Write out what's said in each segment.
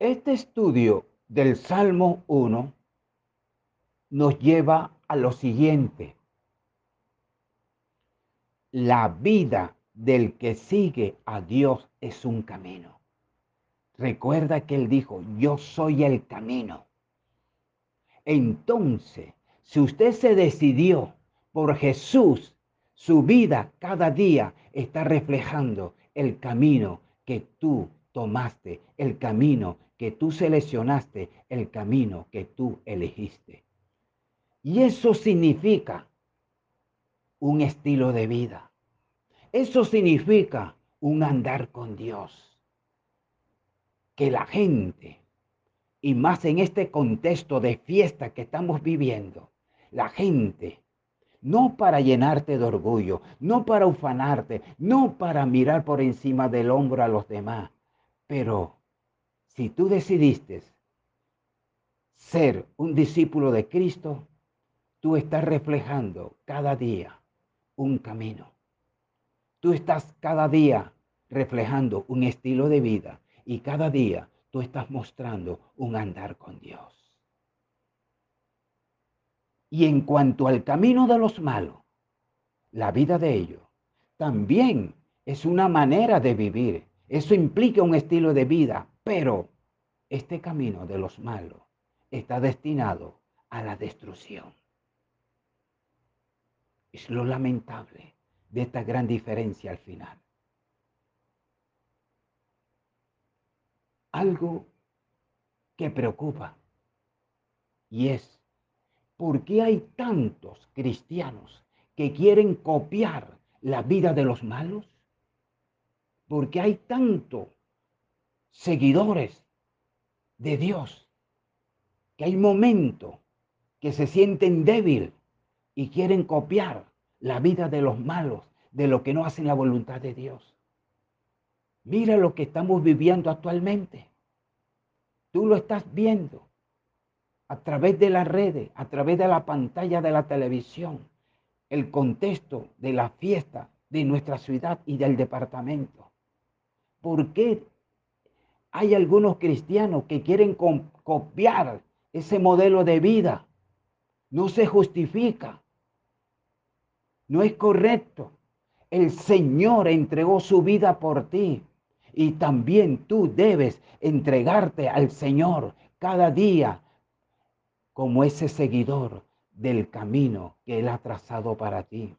Este estudio del Salmo 1 nos lleva a lo siguiente. La vida del que sigue a Dios es un camino. Recuerda que él dijo, yo soy el camino. Entonces, si usted se decidió por Jesús, su vida cada día está reflejando el camino que tú tomaste, el camino que tú seleccionaste, el camino que tú elegiste. Y eso significa un estilo de vida. Eso significa un andar con Dios. Que la gente, y más en este contexto de fiesta que estamos viviendo, la gente, no para llenarte de orgullo, no para ufanarte, no para mirar por encima del hombro a los demás, pero si tú decidiste ser un discípulo de Cristo, tú estás reflejando cada día un camino. Tú estás cada día reflejando un estilo de vida y cada día tú estás mostrando un andar con Dios. Y en cuanto al camino de los malos, la vida de ellos también es una manera de vivir. Eso implica un estilo de vida, pero este camino de los malos está destinado a la destrucción. Es lo lamentable de esta gran diferencia al final. Algo que preocupa y es por qué hay tantos cristianos que quieren copiar la vida de los malos. ¿Por qué hay tantos seguidores de Dios que hay momentos que se sienten débiles y quieren copiar la vida de los malos, de lo que no hacen la voluntad de Dios. Mira lo que estamos viviendo actualmente. Tú lo estás viendo a través de las redes, a través de la pantalla de la televisión, el contexto de la fiesta de nuestra ciudad y del departamento. ¿Por qué hay algunos cristianos que quieren copiar ese modelo de vida? No se justifica. No es correcto. El Señor entregó su vida por ti y también tú debes entregarte al Señor cada día como ese seguidor del camino que Él ha trazado para ti.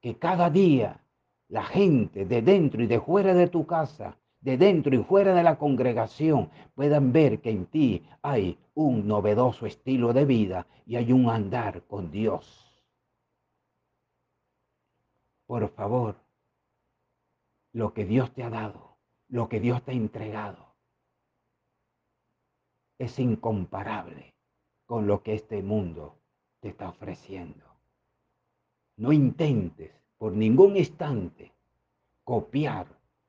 Que cada día la gente de dentro y de fuera de tu casa, de dentro y fuera de la congregación, puedan ver que en ti hay un novedoso estilo de vida y hay un andar con Dios por favor, lo que Dios te ha dado, lo que Dios te ha entregado, es incomparable con lo que este mundo te está ofreciendo. No intentes por ningún instante copiar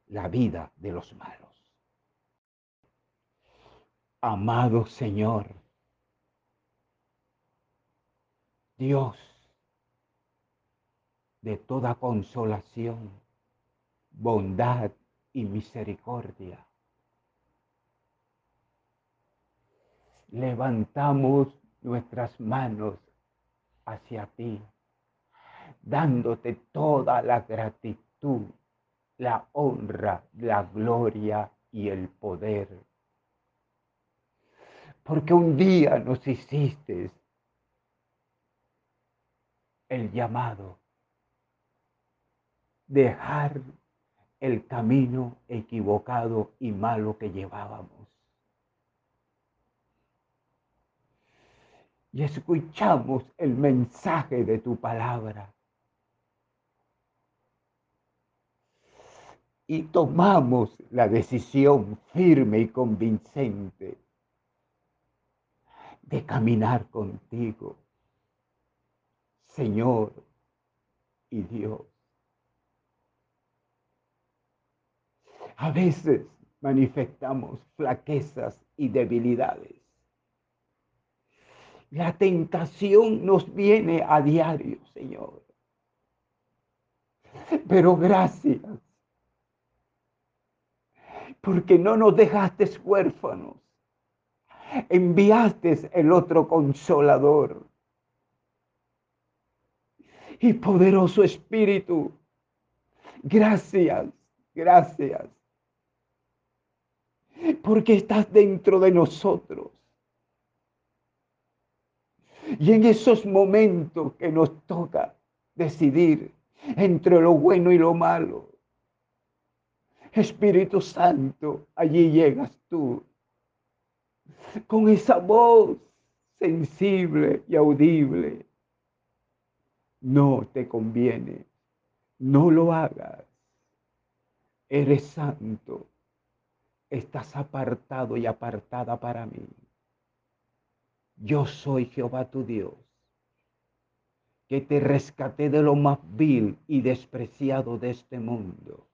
la vida de los malos. Amado Señor, Dios de toda consolación, bondad y misericordia. Levantamos nuestras manos hacia ti, dándote toda la gratitud, la honra, la gloria y el poder. Porque un día nos hiciste el llamado dejar el camino equivocado y malo que llevábamos. Y escuchamos el mensaje de tu palabra. Y tomamos la decisión firme y convincente de caminar contigo, Señor y Dios. A veces manifestamos flaquezas y debilidades. La tentación nos viene a diario, Señor. Pero gracias porque no nos dejaste huérfanos. Enviaste el otro consolador. Y poderoso Espíritu, gracias, gracias, porque estás dentro de nosotros. Y en esos momentos que nos toca decidir entre lo bueno y lo malo, Espíritu Santo, allí llegas tú con esa voz sensible y audible. No te conviene, no lo hagas. Eres santo, estás apartado y apartada para mí. Yo soy Jehová tu Dios, que te rescaté de lo más vil y despreciado de este mundo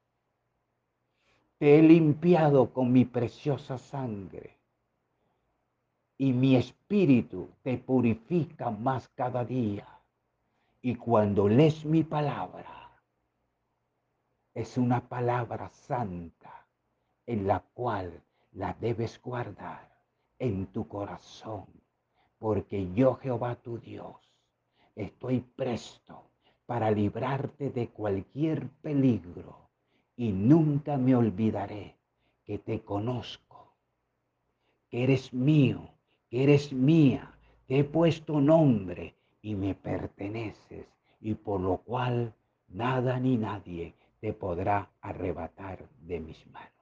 te he limpiado con mi preciosa sangre y mi espíritu te purifica más cada día. Y cuando lees mi palabra, es una palabra santa en la cual la debes guardar en tu corazón, porque yo Jehová tu Dios estoy presto para librarte de cualquier peligro y nunca me olvidaré que te conozco, que eres mío, que eres mía, te he puesto nombre y me perteneces, y por lo cual nada ni nadie te podrá arrebatar de mis manos.